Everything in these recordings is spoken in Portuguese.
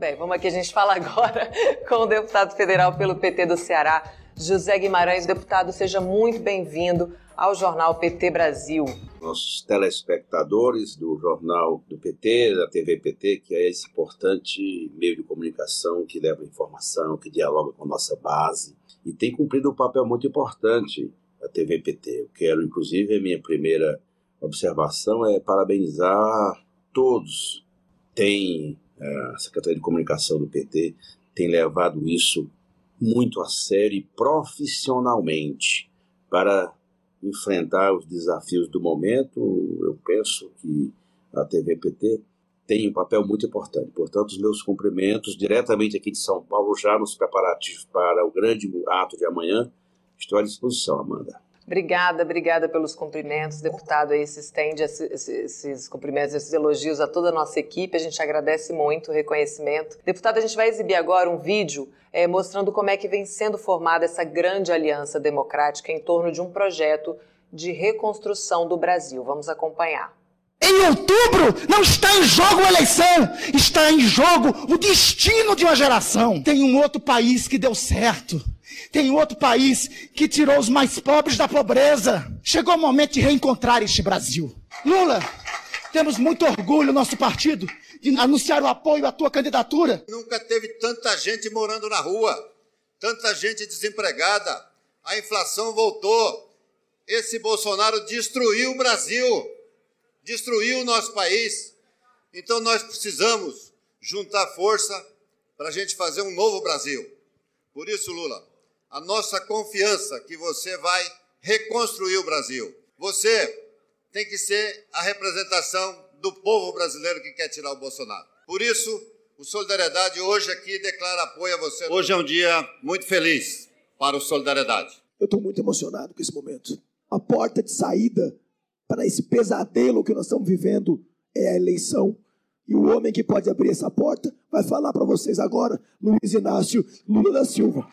Bem, vamos aqui, a gente fala agora com o deputado federal pelo PT do Ceará, José Guimarães. Deputado, seja muito bem-vindo ao jornal PT Brasil. Nossos telespectadores do jornal do PT, da TV PT, que é esse importante meio de comunicação que leva informação, que dialoga com a nossa base e tem cumprido um papel muito importante a TV PT. Eu quero, inclusive, a minha primeira observação é parabenizar todos. Tem a Secretaria de Comunicação do PT tem levado isso muito a sério e profissionalmente para enfrentar os desafios do momento. Eu penso que a TV PT tem um papel muito importante. Portanto, os meus cumprimentos diretamente aqui de São Paulo, já nos preparativos para o grande ato de amanhã. Estou à disposição, Amanda. Obrigada, obrigada pelos cumprimentos, deputado. Aí se estende esses, esses, cumprimentos, esses elogios a toda a nossa equipe. A gente agradece muito o reconhecimento. Deputado, a gente vai exibir agora um vídeo é, mostrando como é que vem sendo formada essa grande aliança democrática em torno de um projeto de reconstrução do Brasil. Vamos acompanhar. Em outubro não está em jogo a eleição, está em jogo o destino de uma geração. Tem um outro país que deu certo. Tem outro país que tirou os mais pobres da pobreza. Chegou o momento de reencontrar este Brasil. Lula, temos muito orgulho, nosso partido, de anunciar o apoio à tua candidatura. Nunca teve tanta gente morando na rua, tanta gente desempregada. A inflação voltou. Esse Bolsonaro destruiu o Brasil, destruiu o nosso país. Então nós precisamos juntar força para a gente fazer um novo Brasil. Por isso, Lula, a nossa confiança que você vai reconstruir o Brasil. Você tem que ser a representação do povo brasileiro que quer tirar o Bolsonaro. Por isso, o Solidariedade hoje aqui declara apoio a você. Hoje é um dia muito feliz para o Solidariedade. Eu estou muito emocionado com esse momento. A porta de saída para esse pesadelo que nós estamos vivendo é a eleição. E o homem que pode abrir essa porta vai falar para vocês agora, Luiz Inácio Lula da Silva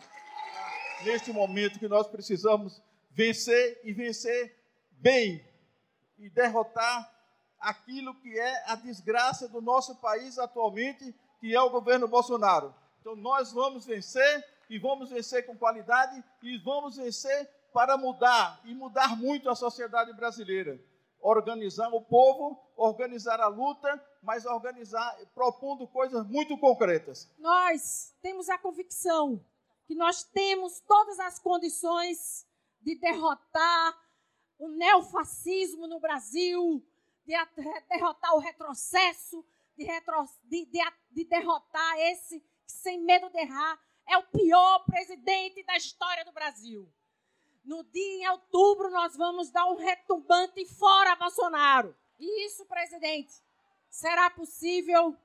neste momento que nós precisamos vencer e vencer bem e derrotar aquilo que é a desgraça do nosso país atualmente, que é o governo Bolsonaro. Então nós vamos vencer e vamos vencer com qualidade e vamos vencer para mudar e mudar muito a sociedade brasileira. Organizar o povo, organizar a luta, mas organizar propondo coisas muito concretas. Nós temos a convicção que nós temos todas as condições de derrotar o neofascismo no Brasil, de derrotar o retrocesso, de, retro, de, de, de derrotar esse que, sem medo de errar, é o pior presidente da história do Brasil. No dia em outubro, nós vamos dar um retumbante fora Bolsonaro. E isso, presidente, será possível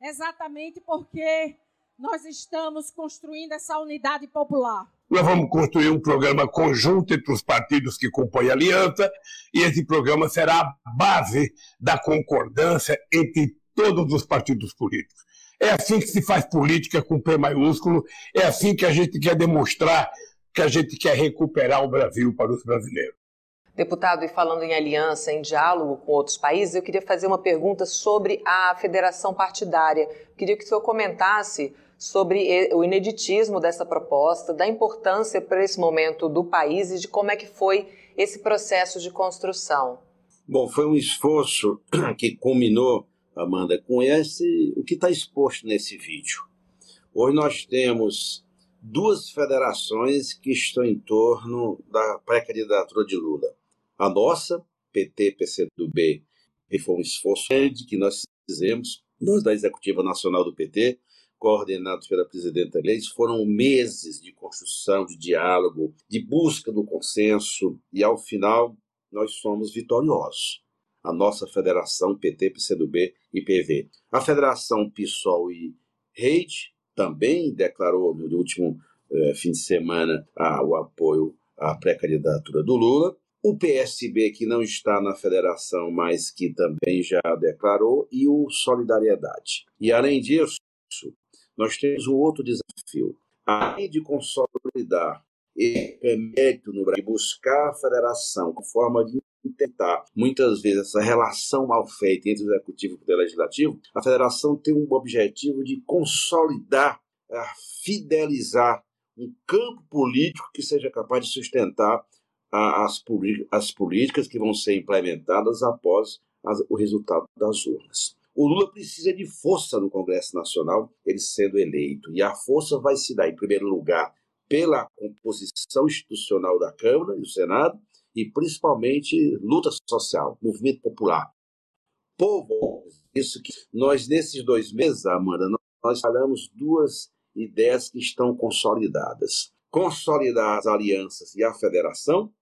exatamente porque nós estamos construindo essa unidade popular. Nós vamos construir um programa conjunto entre os partidos que compõem a aliança, e esse programa será a base da concordância entre todos os partidos políticos. É assim que se faz política com P maiúsculo, é assim que a gente quer demonstrar que a gente quer recuperar o Brasil para os brasileiros. Deputado, e falando em aliança, em diálogo com outros países, eu queria fazer uma pergunta sobre a federação partidária. queria que o senhor comentasse sobre o ineditismo dessa proposta, da importância para esse momento do país e de como é que foi esse processo de construção. Bom, foi um esforço que culminou, Amanda, com esse o que está exposto nesse vídeo. Hoje nós temos duas federações que estão em torno da pré-candidatura de Lula. A nossa, PT, PCdoB, e foi um esforço grande que nós fizemos, nós da Executiva Nacional do PT, coordenados pela presidenta Leite, foram meses de construção, de diálogo, de busca do consenso, e ao final nós somos vitoriosos. A nossa federação PT, PCdoB e PV. A federação PSOL e Rede também declarou no último eh, fim de semana ah, o apoio à pré-candidatura do Lula. O PSB, que não está na federação, mas que também já declarou, e o Solidariedade. E, além disso, nós temos um outro desafio. Além de consolidar esse mérito no Brasil, buscar a federação com forma de tentar, muitas vezes, essa relação mal feita entre o executivo e o legislativo, a federação tem um objetivo de consolidar, eh, fidelizar um campo político que seja capaz de sustentar as, as políticas que vão ser implementadas após o resultado das urnas. O Lula precisa de força no Congresso Nacional, ele sendo eleito. E a força vai se dar, em primeiro lugar, pela composição institucional da Câmara e do Senado, e principalmente luta social, movimento popular. Povo, isso que nós, nesses dois meses, Amanda, nós falamos duas ideias que estão consolidadas. Consolidar as alianças e a federação,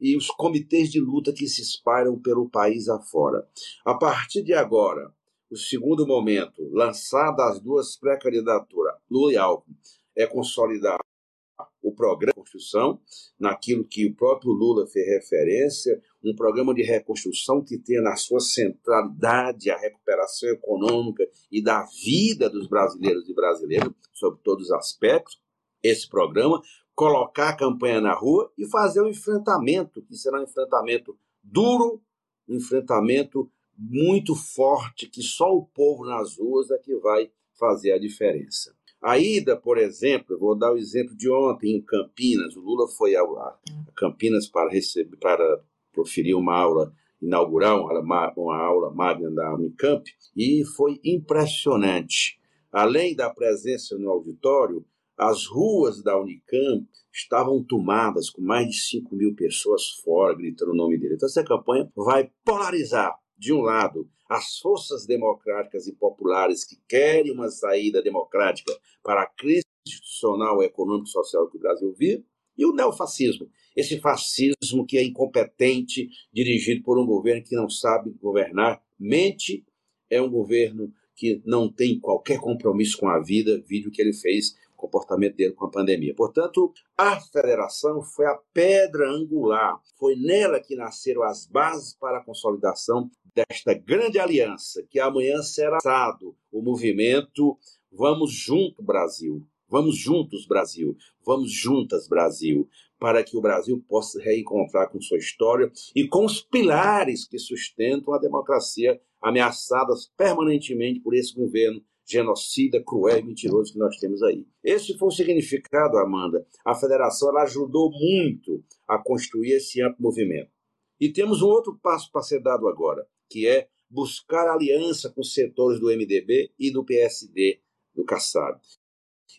e os comitês de luta que se espalham pelo país afora. A partir de agora, o segundo momento, lançadas as duas pré-candidaturas, Lula e Alckmin, é consolidar o programa de construção, naquilo que o próprio Lula fez referência, um programa de reconstrução que tenha na sua centralidade a recuperação econômica e da vida dos brasileiros e brasileiras, sobre todos os aspectos. Esse programa, colocar a campanha na rua e fazer um enfrentamento, que será um enfrentamento duro, um enfrentamento muito forte, que só o povo nas ruas é que vai fazer a diferença. A ida, por exemplo, vou dar o exemplo de ontem em Campinas. O Lula foi a, a Campinas para receber, para proferir uma aula inaugural, uma, uma aula magna da Unicamp, e foi impressionante. Além da presença no auditório, as ruas da Unicamp estavam tomadas com mais de 5 mil pessoas fora gritando o nome dele. Então, essa campanha vai polarizar, de um lado, as forças democráticas e populares que querem uma saída democrática para a crise institucional, econômica e social que o Brasil vive, e o neofascismo, esse fascismo que é incompetente, dirigido por um governo que não sabe governar, mente, é um governo que não tem qualquer compromisso com a vida, vídeo que ele fez comportamento dele com a pandemia. Portanto, a federação foi a pedra angular, foi nela que nasceram as bases para a consolidação desta grande aliança, que amanhã será lançado o movimento Vamos Junto Brasil. Vamos juntos, Brasil. Vamos juntas, Brasil, para que o Brasil possa reencontrar com sua história e com os pilares que sustentam a democracia ameaçadas permanentemente por esse governo genocida, cruel e mentiroso que nós temos aí. Esse foi o significado, Amanda. A federação ajudou muito a construir esse amplo movimento. E temos um outro passo para ser dado agora, que é buscar aliança com os setores do MDB e do PSD, do Kassab.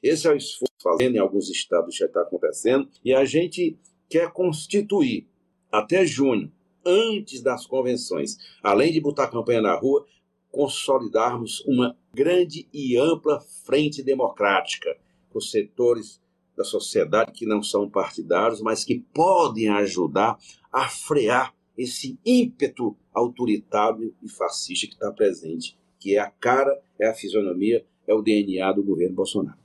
Esse é o esforço fazendo em alguns estados já está acontecendo e a gente quer constituir até junho, antes das convenções, além de botar campanha na rua, consolidarmos uma grande e ampla frente democrática com setores da sociedade que não são partidários, mas que podem ajudar a frear esse ímpeto autoritário e fascista que está presente, que é a cara, é a fisionomia, é o DNA do governo Bolsonaro.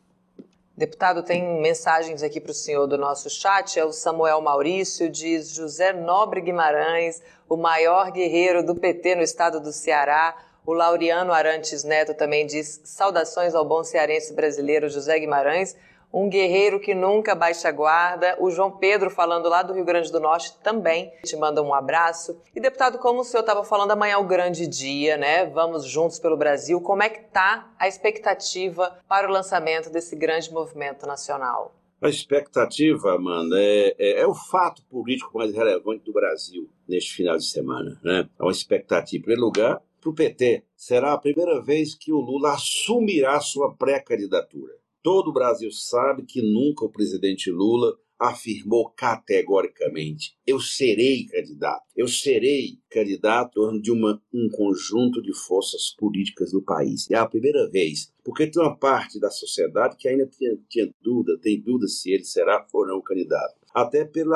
Deputado, tem mensagens aqui para o senhor do nosso chat. É o Samuel Maurício, diz José Nobre Guimarães, o maior guerreiro do PT no estado do Ceará. O Laureano Arantes Neto também diz saudações ao bom cearense brasileiro José Guimarães, um guerreiro que nunca baixa a guarda. O João Pedro, falando lá do Rio Grande do Norte, também te manda um abraço. E deputado, como o senhor estava falando, amanhã é o grande dia, né? Vamos juntos pelo Brasil. Como é que está a expectativa para o lançamento desse grande movimento nacional? A expectativa, Amanda, é, é, é, o fato político mais relevante do Brasil neste final de semana. Né? É uma expectativa, em primeiro lugar, para o PT, será a primeira vez que o Lula assumirá sua pré-candidatura. Todo o Brasil sabe que nunca o presidente Lula afirmou categoricamente: eu serei candidato, eu serei candidato de uma, um conjunto de forças políticas do país. É a primeira vez, porque tem uma parte da sociedade que ainda tinha, tinha dúvida, tem dúvida se ele será ou não candidato até pelo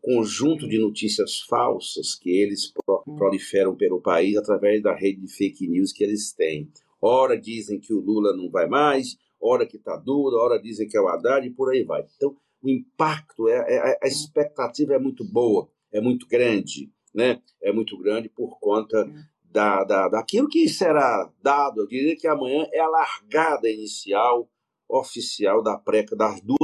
conjunto de notícias falsas que eles pro, proliferam pelo país através da rede de fake news que eles têm. Ora dizem que o Lula não vai mais, ora que está duro, ora dizem que é o Haddad e por aí vai. Então, o impacto, é, é, a expectativa é muito boa, é muito grande, né? É muito grande por conta hum. da, da, daquilo que será dado. Eu diria que amanhã é a largada inicial oficial da pré, das duas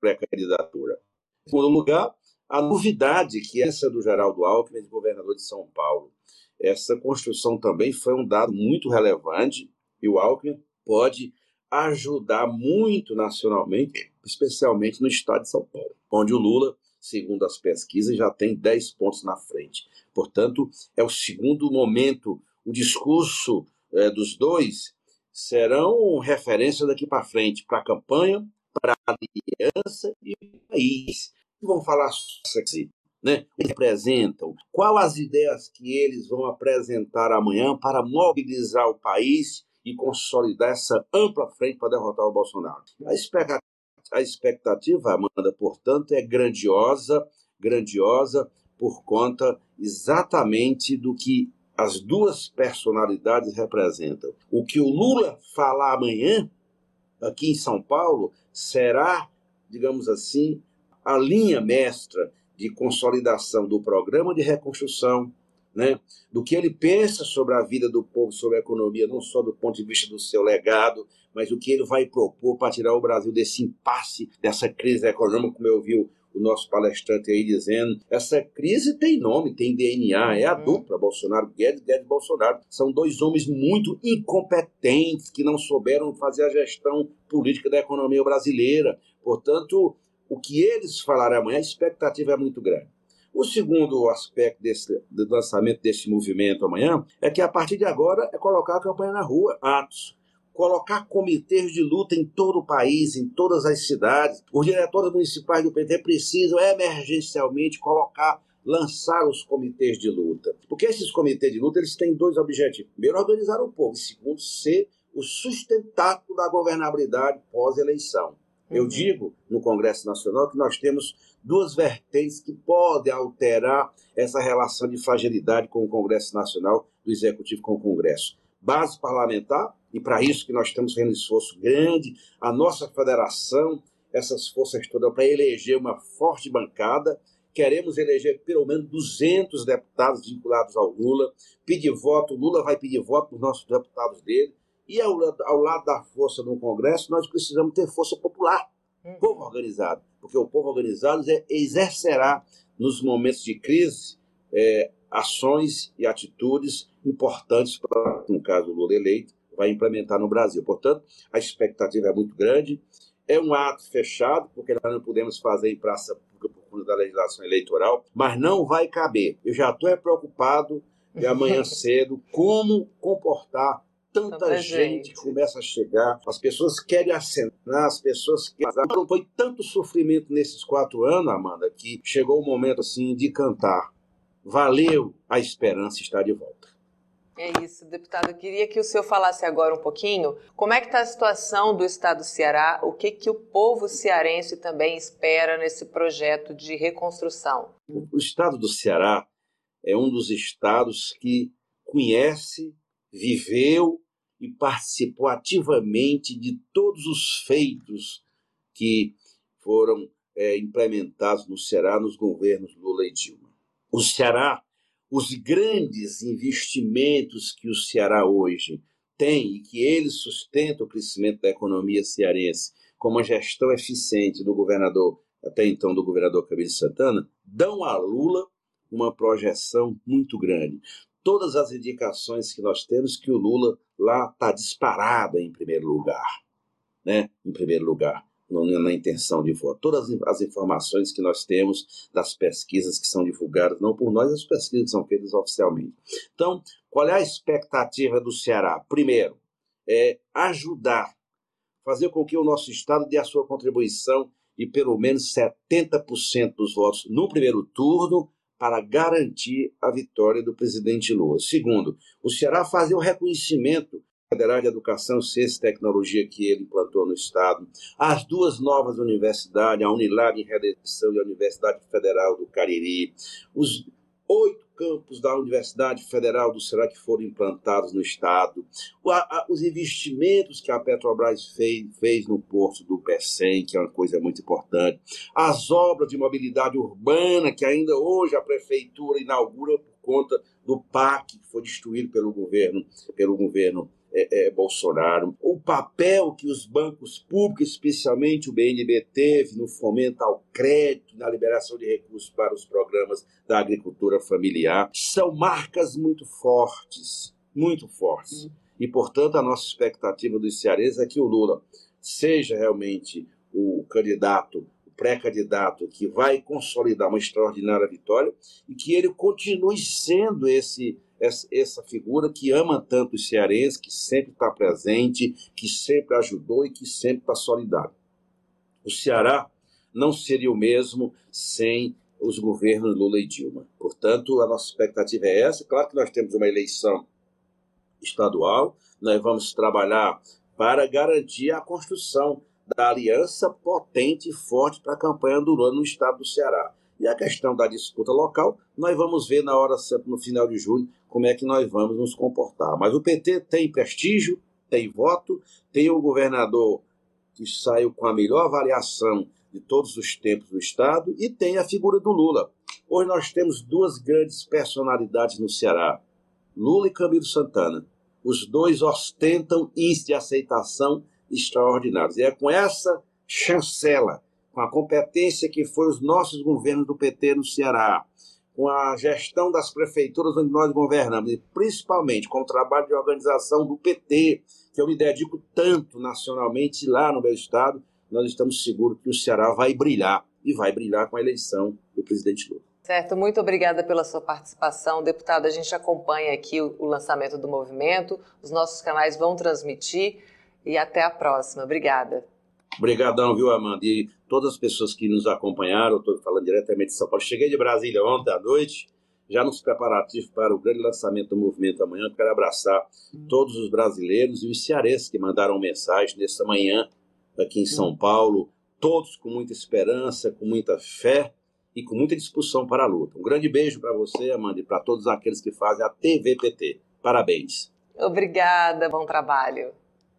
pré-candidatura. Em segundo lugar, a novidade que é essa do Geraldo Alckmin, governador de São Paulo. Essa construção também foi um dado muito relevante e o Alckmin pode ajudar muito nacionalmente, especialmente no estado de São Paulo, onde o Lula, segundo as pesquisas, já tem 10 pontos na frente. Portanto, é o segundo momento, o discurso é, dos dois serão referência daqui para frente para a campanha, para a aliança e para o país. Vão falar sobre né? Eles representam, quais as ideias que eles vão apresentar amanhã para mobilizar o país e consolidar essa ampla frente para derrotar o Bolsonaro. A expectativa, Amanda, portanto, é grandiosa, grandiosa por conta exatamente do que as duas personalidades representam. O que o Lula falar amanhã, aqui em São Paulo, será, digamos assim, a linha mestra de consolidação do programa de reconstrução, né, do que ele pensa sobre a vida do povo, sobre a economia, não só do ponto de vista do seu legado, mas o que ele vai propor para tirar o Brasil desse impasse, dessa crise econômica, como eu vi o, nosso palestrante aí dizendo. Essa crise tem nome, tem DNA, é a uhum. dupla Bolsonaro Guedes, Guedes Bolsonaro. São dois homens muito incompetentes que não souberam fazer a gestão política da economia brasileira. Portanto, o que eles falarem amanhã, a expectativa é muito grande. O segundo aspecto desse, do lançamento desse movimento amanhã é que a partir de agora é colocar a campanha na rua, atos, colocar comitês de luta em todo o país, em todas as cidades. Os diretórios municipais do PT precisam emergencialmente colocar lançar os comitês de luta. Porque esses comitês de luta eles têm dois objetivos. Primeiro, organizar o povo. E segundo, ser o sustentáculo da governabilidade pós-eleição. Eu uhum. digo no Congresso Nacional que nós temos duas vertentes que podem alterar essa relação de fragilidade com o Congresso Nacional, do Executivo com o Congresso. Base parlamentar, e para isso que nós estamos fazendo um esforço grande, a nossa federação, essas forças todas, para eleger uma forte bancada. Queremos eleger pelo menos 200 deputados vinculados ao Lula, pedir voto, Lula vai pedir voto para os nossos deputados dele, e ao, ao lado da força no Congresso, nós precisamos ter força popular. Povo organizado, porque o povo organizado exercerá, nos momentos de crise, é, ações e atitudes importantes para, no caso do Lula eleito, vai implementar no Brasil. Portanto, a expectativa é muito grande. É um ato fechado, porque nós não podemos fazer em praça pública por conta da legislação eleitoral, mas não vai caber. Eu já estou é preocupado de amanhã cedo como comportar tanta, tanta gente, gente começa a chegar, as pessoas querem acenar, as pessoas querem. Não foi tanto sofrimento nesses quatro anos, Amanda, que chegou o momento assim de cantar. Valeu, a esperança está de volta. É isso, deputado. Eu queria que o senhor falasse agora um pouquinho como é que está a situação do estado do Ceará, o que, que o povo cearense também espera nesse projeto de reconstrução. O estado do Ceará é um dos estados que conhece, viveu e participou ativamente de todos os feitos que foram é, implementados no Ceará nos governos Lula e Dilma. O Ceará, os grandes investimentos que o Ceará hoje tem e que ele sustenta o crescimento da economia cearense, como a gestão eficiente do governador, até então do governador Camilo Santana, dão a Lula uma projeção muito grande todas as indicações que nós temos que o Lula lá está disparado em primeiro lugar, né? Em primeiro lugar, na intenção de voto. Todas as informações que nós temos das pesquisas que são divulgadas, não por nós, as pesquisas que são feitas oficialmente. Então, qual é a expectativa do Ceará? Primeiro, é ajudar, fazer com que o nosso Estado dê a sua contribuição de pelo menos 70% dos votos no primeiro turno para garantir a vitória do presidente Lula. Segundo, o Ceará fazer o reconhecimento Federal de Educação, Ciência e Tecnologia que ele implantou no Estado, as duas novas universidades, a Unilab em Redenção e a Universidade Federal do Cariri, os oito campos da Universidade Federal do Ceará que foram implantados no Estado, os investimentos que a Petrobras fez, fez no porto do Pecém, que é uma coisa muito importante, as obras de mobilidade urbana que ainda hoje a Prefeitura inaugura por conta do PAC, que foi destruído pelo governo, pelo governo é, é, Bolsonaro, o papel que os bancos públicos, especialmente o BNB, teve no fomento ao crédito, na liberação de recursos para os programas da agricultura familiar, são marcas muito fortes, muito fortes. E, portanto, a nossa expectativa dos cearenses é que o Lula seja realmente o candidato pré-candidato que vai consolidar uma extraordinária vitória e que ele continue sendo esse essa figura que ama tanto os cearenses, que sempre está presente, que sempre ajudou e que sempre está solidário. O Ceará não seria o mesmo sem os governos Lula e Dilma. Portanto, a nossa expectativa é essa. Claro que nós temos uma eleição estadual, nós vamos trabalhar para garantir a construção da aliança potente e forte para a campanha do Lula no estado do Ceará. E a questão da disputa local, nós vamos ver na hora no final de julho, como é que nós vamos nos comportar. Mas o PT tem prestígio, tem voto, tem o governador que saiu com a melhor avaliação de todos os tempos do Estado e tem a figura do Lula. Hoje nós temos duas grandes personalidades no Ceará, Lula e Camilo Santana. Os dois ostentam índice de aceitação extraordinários. E é com essa chancela com a competência que foi os nossos governos do PT no Ceará, com a gestão das prefeituras onde nós governamos, e principalmente com o trabalho de organização do PT, que eu me dedico tanto nacionalmente lá no meu estado, nós estamos seguros que o Ceará vai brilhar, e vai brilhar com a eleição do presidente Lula. Certo, muito obrigada pela sua participação. Deputado, a gente acompanha aqui o, o lançamento do movimento, os nossos canais vão transmitir e até a próxima. Obrigada. Obrigadão, viu, Amanda? E todas as pessoas que nos acompanharam, estou falando diretamente de São Paulo. Cheguei de Brasília ontem à noite, já nos preparativos para o grande lançamento do movimento amanhã. Quero abraçar hum. todos os brasileiros e os cearenses que mandaram mensagem nessa manhã aqui em São hum. Paulo, todos com muita esperança, com muita fé e com muita disposição para a luta. Um grande beijo para você, Amanda, e para todos aqueles que fazem a TVPT. Parabéns. Obrigada, bom trabalho.